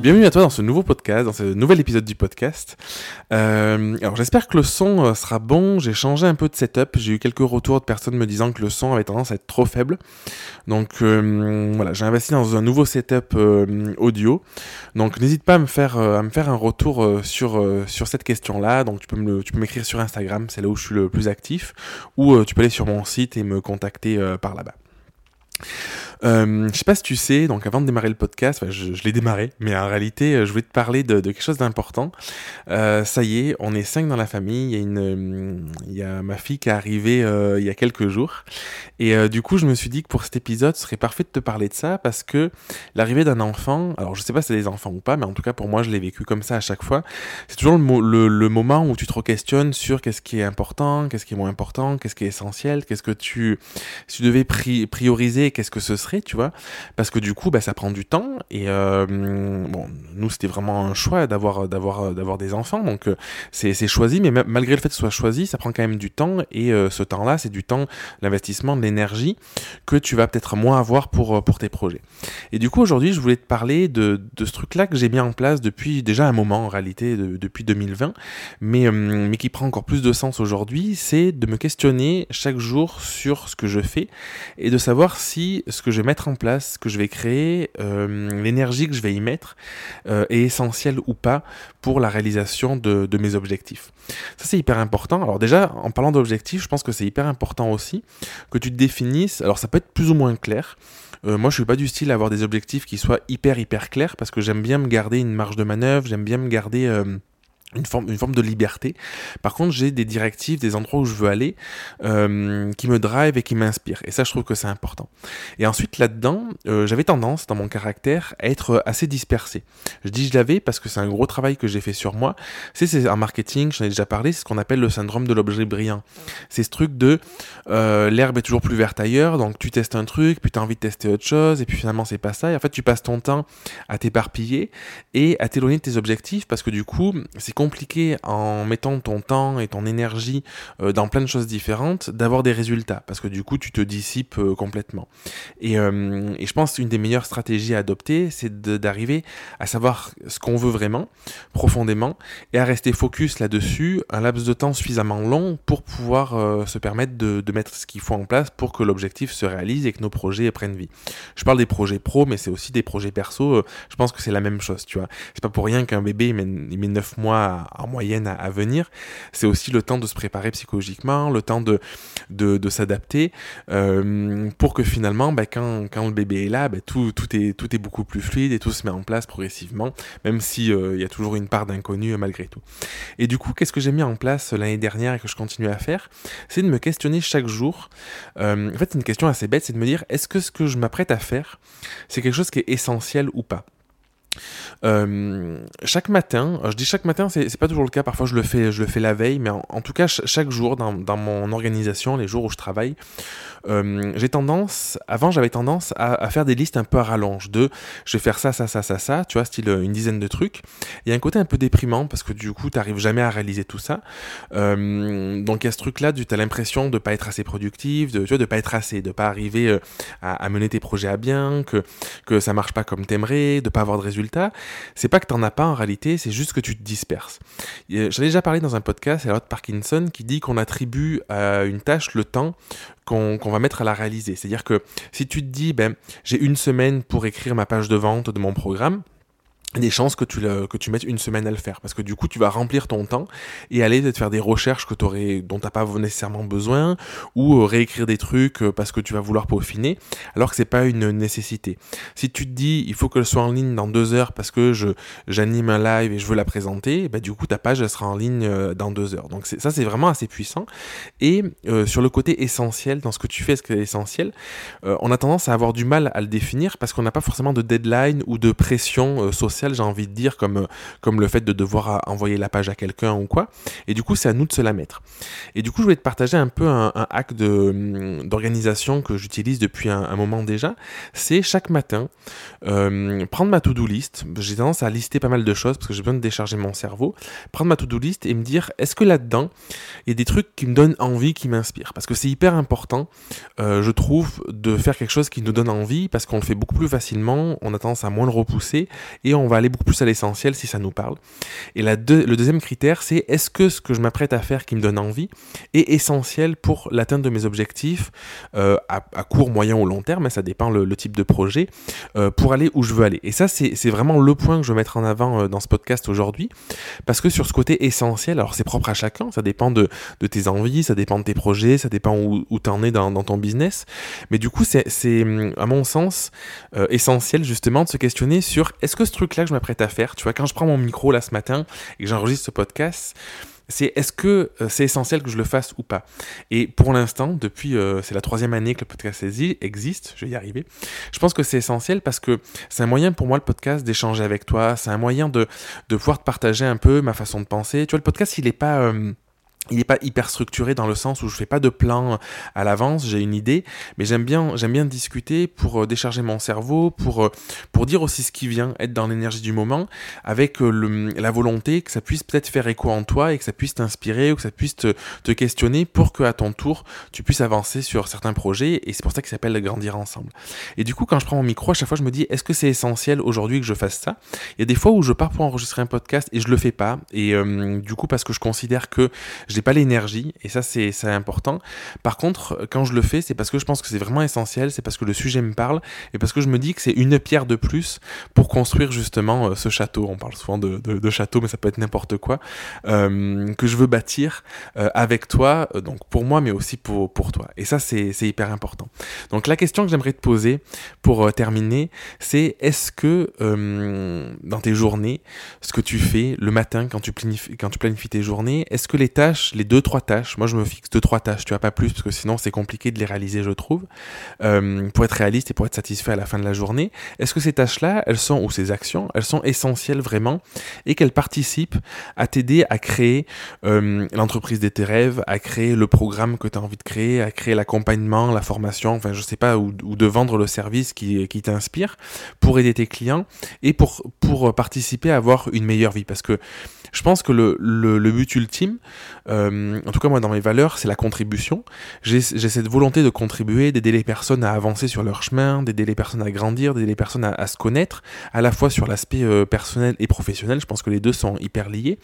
Bienvenue à toi dans ce nouveau podcast, dans ce nouvel épisode du podcast. Euh, alors j'espère que le son euh, sera bon. J'ai changé un peu de setup. J'ai eu quelques retours de personnes me disant que le son avait tendance à être trop faible. Donc euh, voilà, j'ai investi dans un nouveau setup audio. Donc n'hésite pas à me faire à me faire un retour sur sur cette question-là. Donc tu peux me tu peux m'écrire sur Instagram, c'est là où je suis le plus actif, ou tu peux aller sur mon site et me contacter par là-bas. Euh, je sais pas si tu sais, donc avant de démarrer le podcast, je, l'ai démarré, mais en réalité, euh, je voulais te parler de, quelque chose d'important. Euh, ça y est, on est cinq dans la famille. Il y a a ma fille qui est arrivée euh, il y a quelques jours, et euh, du coup, je me suis dit que pour cet épisode, ce serait parfait de te parler de ça parce que l'arrivée d'un enfant, alors je sais pas si c'est des enfants ou pas, mais en tout cas pour moi, je l'ai vécu comme ça à chaque fois. C'est toujours le, moment où tu te questionnes sur qu'est-ce qui est important, qu'est-ce qui est moins important, qu'est-ce qui est essentiel, qu'est-ce que tu, si tu devais pri prioriser, qu'est-ce que ce serait tu vois, parce que du coup, bah, ça prend du temps. Et euh, bon, nous, c'était vraiment un choix d'avoir, d'avoir, d'avoir des enfants, donc euh, c'est, c'est choisi. Mais malgré le fait que ce soit choisi, ça prend quand même du temps. Et euh, ce temps-là, c'est du temps, l'investissement, de l'énergie que tu vas peut-être moins avoir pour pour tes projets. Et du coup, aujourd'hui, je voulais te parler de, de ce truc-là que j'ai mis en place depuis déjà un moment, en réalité, depuis 2020, mais mais qui prend encore plus de sens aujourd'hui, c'est de me questionner chaque jour sur ce que je fais et de savoir si ce que je mettre en place, ce que je vais créer, euh, l'énergie que je vais y mettre euh, est essentielle ou pas pour la réalisation de, mes objectifs. Ça c'est hyper important. Alors déjà, en parlant d'objectifs, je pense que c'est hyper important aussi que tu te définisses. Alors ça peut être plus ou moins clair. Euh, moi, je suis pas du style à avoir des objectifs qui soient hyper hyper clairs parce que j'aime bien me garder une marge de manœuvre, j'aime bien me garder une forme, une forme de liberté. Par contre, j'ai des directives, des endroits où je veux aller, euh, qui me drive et qui m'inspirent. Et ça, je trouve que c'est important. Et ensuite, là-dedans, euh, j'avais tendance, dans mon caractère, à être assez dispersé. Je dis je l'avais parce que c'est un gros travail que j'ai fait sur moi. C'est, en marketing, j'en ai déjà parlé, c'est ce qu'on appelle le syndrome de l'objet brillant. C'est ce truc de euh, l'herbe est toujours plus verte ailleurs, donc tu testes un truc, puis tu as envie de tester autre chose, et puis finalement, c'est pas ça. Et en fait, tu passes ton temps à t'éparpiller et à t'éloigner de tes objectifs parce que du coup, c'est compliqué en mettant ton temps et ton énergie euh, dans plein de choses différentes d'avoir des résultats parce que du coup tu te dissipes euh, complètement. Et, euh, et, je pense qu'une des meilleures stratégies à adopter c'est d'arriver à savoir ce qu'on veut vraiment profondément et à rester focus là-dessus un laps de temps suffisamment long pour pouvoir se permettre de, de mettre ce qu'il faut en place pour que l'objectif se réalise et que nos projets prennent vie. Je parle des projets pro mais c'est aussi des projets perso. je pense que c'est la même chose, tu vois. C'est pas pour rien qu'un bébé il met, il met 9 mois en moyenne à, venir. C'est aussi le temps de se préparer psychologiquement, le temps de, de, s'adapter euh, pour que finalement, bah, quand, quand, le bébé est là, bah, tout, tout, est, tout est beaucoup plus fluide et tout se met en place progressivement, même s'il euh, il y a toujours une part d'inconnu euh, malgré tout. Et du coup, qu'est-ce que j'ai mis en place l'année dernière et que je continue à faire? C'est de me questionner chaque jour. en fait, c'est une question assez bête, c'est de me dire, est-ce que ce que je m'apprête à faire, c'est quelque chose qui est essentiel ou pas? Euh, chaque matin, je dis chaque matin, c'est pas toujours le cas. Parfois, je le fais, je le fais la veille, mais en, tout cas, chaque jour dans, mon organisation, les jours où je travaille, euh, j'ai tendance, avant, j'avais tendance à, faire des listes un peu à rallonge de, je vais faire ça, ça, ça, ça, ça, tu vois, style euh, une dizaine de trucs. Il y a un côté un peu déprimant parce que du coup, t'arrives jamais à réaliser tout ça. Donc il y a ce truc-là, tu as l'impression de pas être assez productif, de, tu vois, de pas être assez, de pas arriver à, à, mener tes projets à bien, que que ça marche pas comme t'aimerais, de pas avoir de résultats c'est pas que t'en as pas en réalité, c'est juste que tu te disperses. J'en ai déjà parlé dans un podcast, c'est Parkinson qui dit qu'on attribue à une tâche le temps qu'on va mettre à la réaliser. C'est-à-dire que si tu te dis, ben, j'ai une semaine pour écrire ma page de vente de mon programme, des chances que tu, le, que tu mettes une semaine à le faire. Parce que du coup tu vas remplir ton temps et aller te faire des recherches que aurais, dont t'as pas nécessairement besoin ou euh, réécrire des trucs euh, parce que tu vas vouloir peaufiner alors que c'est pas une nécessité. Si tu te dis il faut que je sois en ligne dans deux heures parce que je j'anime un live et je veux la présenter bah du coup ta page elle sera en ligne euh, dans deux heures. Donc ça c'est vraiment assez puissant. Et sur le côté essentiel dans ce que tu fais ce qui est essentiel on a tendance à avoir du mal à le définir parce qu'on n'a pas forcément de deadline ou de pression sociale j'ai envie de dire, comme, comme le fait de devoir envoyer la page à quelqu'un ou quoi. Et du coup, c'est à nous de se la mettre. Et du coup, je voulais te partager un peu un, hack de, d'organisation que j'utilise depuis un, moment déjà. C'est chaque matin, euh, prendre ma to-do list. J'ai tendance à lister pas mal de choses parce que j'ai besoin de décharger mon cerveau. Prendre ma to-do list et me dire, est-ce que là-dedans, il y a des trucs qui me donnent envie, qui m'inspirent? Parce que c'est hyper important, euh, je trouve, de faire quelque chose qui nous donne envie parce qu'on le fait beaucoup plus facilement, on a tendance à moins le repousser et on va aller beaucoup plus à l'essentiel si ça nous parle. Et le deuxième critère, c'est est-ce que ce que je m'apprête à faire qui me donne envie est essentiel pour l'atteinte de mes objectifs euh, à, court, moyen ou long terme, ça dépend le, type de projet, euh, pour aller où je veux aller. Et ça, c'est vraiment le point que je veux mettre en avant euh, dans ce podcast aujourd'hui, parce que sur ce côté essentiel, alors c'est propre à chacun, ça dépend de, tes envies, ça dépend de tes projets, ça dépend où, tu en es dans, ton business, mais du coup, c'est à mon sens essentiel justement de se questionner sur est-ce que ce truc-là que je m'apprête à faire, tu vois, quand je prends mon micro là ce matin et que j'enregistre ce podcast, c'est est-ce que euh, c'est essentiel que je le fasse ou pas? Et pour l'instant, depuis, euh, c'est la troisième année que le podcast existe, je vais y arriver, je pense que c'est essentiel parce que c'est un moyen pour moi, le podcast, d'échanger avec toi, c'est un moyen de, de pouvoir te partager un peu ma façon de penser. Tu vois, le podcast, il n'est pas... Euh, il n'est pas hyper structuré dans le sens où je fais pas de plan à l'avance, j'ai une idée, mais j'aime bien, j'aime bien discuter pour euh, décharger mon cerveau, pour, euh, pour dire aussi ce qui vient, être dans l'énergie du moment, avec euh, la volonté que ça puisse peut-être faire écho en toi et que ça puisse t'inspirer ou que ça puisse te, te questionner pour que à ton tour tu puisses avancer sur certains projets et c'est pour ça qu'il s'appelle grandir ensemble. Et du coup, quand je prends mon micro, à chaque fois je me dis est-ce que c'est essentiel aujourd'hui que je fasse ça? Il y a des fois où je pars pour enregistrer un podcast et je le fais pas et du coup parce que je considère que j'ai pas l'énergie, et ça c'est important. Par contre, quand je le fais, c'est parce que je pense que c'est vraiment essentiel, c'est parce que le sujet me parle, et parce que je me dis que c'est une pierre de plus pour construire justement euh, ce château. On parle souvent de, de, château, mais ça peut être n'importe quoi, euh, que je veux bâtir euh, avec toi, donc pour moi, mais aussi pour, pour toi. Et ça, c'est hyper important. Donc la question que j'aimerais te poser pour terminer, c'est est-ce que dans tes journées, ce que tu fais le matin quand tu planifies, quand tu planifies tes journées, est-ce que les tâches les deux, trois tâches. Moi, je me fixe deux, trois tâches, tu vois, pas plus, parce que sinon, c'est compliqué de les réaliser, je trouve, euh, pour être réaliste et pour être satisfait à la fin de la journée. Est-ce que ces tâches-là, elles sont, ou ces actions, elles sont essentielles vraiment et qu'elles participent à t'aider à créer euh, l'entreprise de tes rêves, à créer le programme que tu as envie de créer, à créer l'accompagnement, la formation, enfin, je sais pas, ou, de vendre le service qui, qui t'inspire pour aider tes clients et pour, pour participer à avoir une meilleure vie? Parce que je pense que le, le, le but ultime, euh, en tout cas moi dans mes valeurs, c'est la contribution. J'ai cette volonté de contribuer, d'aider les personnes à avancer sur leur chemin, d'aider les personnes à grandir, d'aider les personnes à, se connaître, à la fois sur l'aspect euh, personnel et professionnel. Je pense que les deux sont hyper liés.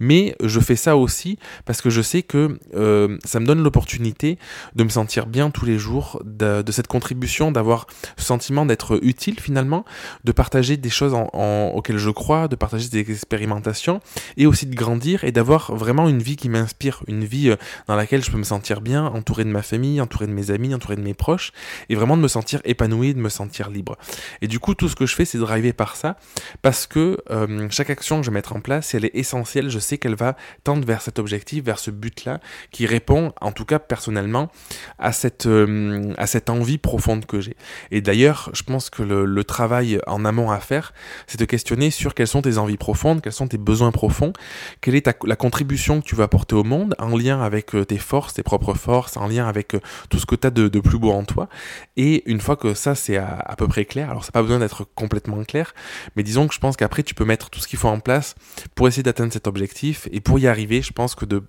Mais je fais ça aussi parce que je sais que euh, ça me donne l'opportunité de me sentir bien tous les jours, de, cette contribution, d'avoir ce sentiment d'être utile finalement, de partager des choses auxquelles je crois, de partager des expérimentations et aussi de grandir et d'avoir vraiment une vie qui m'inspire, une vie euh, dans laquelle je peux me sentir bien, entouré de ma famille, entouré de mes amis, entouré de mes proches, et vraiment de me sentir épanoui, de me sentir libre. Et du coup, tout ce que je fais, c'est driver par ça, parce que euh, chaque action que je vais mettre en place, elle est essentielle, je sais qu'elle va tendre vers cet objectif, vers ce but-là, qui répond, en tout cas personnellement, à cette, euh, à cette envie profonde que j'ai. Et d'ailleurs, je pense que le, travail en amont à faire, c'est de questionner sur quelles sont tes envies profondes, quels sont tes besoins profonds quelle est la contribution que tu vas apporter au monde en lien avec euh, tes forces, tes propres forces, en lien avec euh, tout ce que tu as de, plus beau en toi. Et une fois que ça c'est à, peu près clair, alors ça n'a pas besoin d'être complètement clair, mais disons que je pense qu'après tu peux mettre tout ce qu'il faut en place pour essayer d'atteindre cet objectif. Et pour y arriver, je pense que de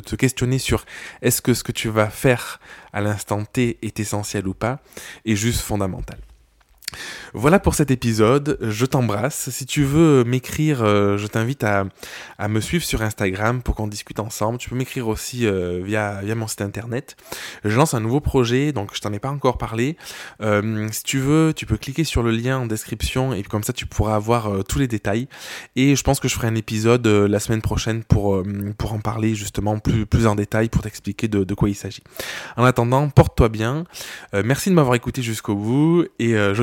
te questionner sur est-ce que ce que tu vas faire à l'instant T est essentiel ou pas est juste fondamental. Voilà pour cet épisode, je t'embrasse. Si tu veux m'écrire, euh, je t'invite à, me suivre sur Instagram pour qu'on discute ensemble. Tu peux m'écrire aussi euh, via, mon site internet. Je lance un nouveau projet, donc je t'en ai pas encore parlé. Euh, si tu veux, tu peux cliquer sur le lien en description et comme ça tu pourras avoir tous les détails. Et je pense que je ferai un épisode la semaine prochaine pour, en parler justement plus, en détail, pour t'expliquer de, de, quoi il s'agit. En attendant, porte-toi bien. merci de m'avoir écouté jusqu'au bout et je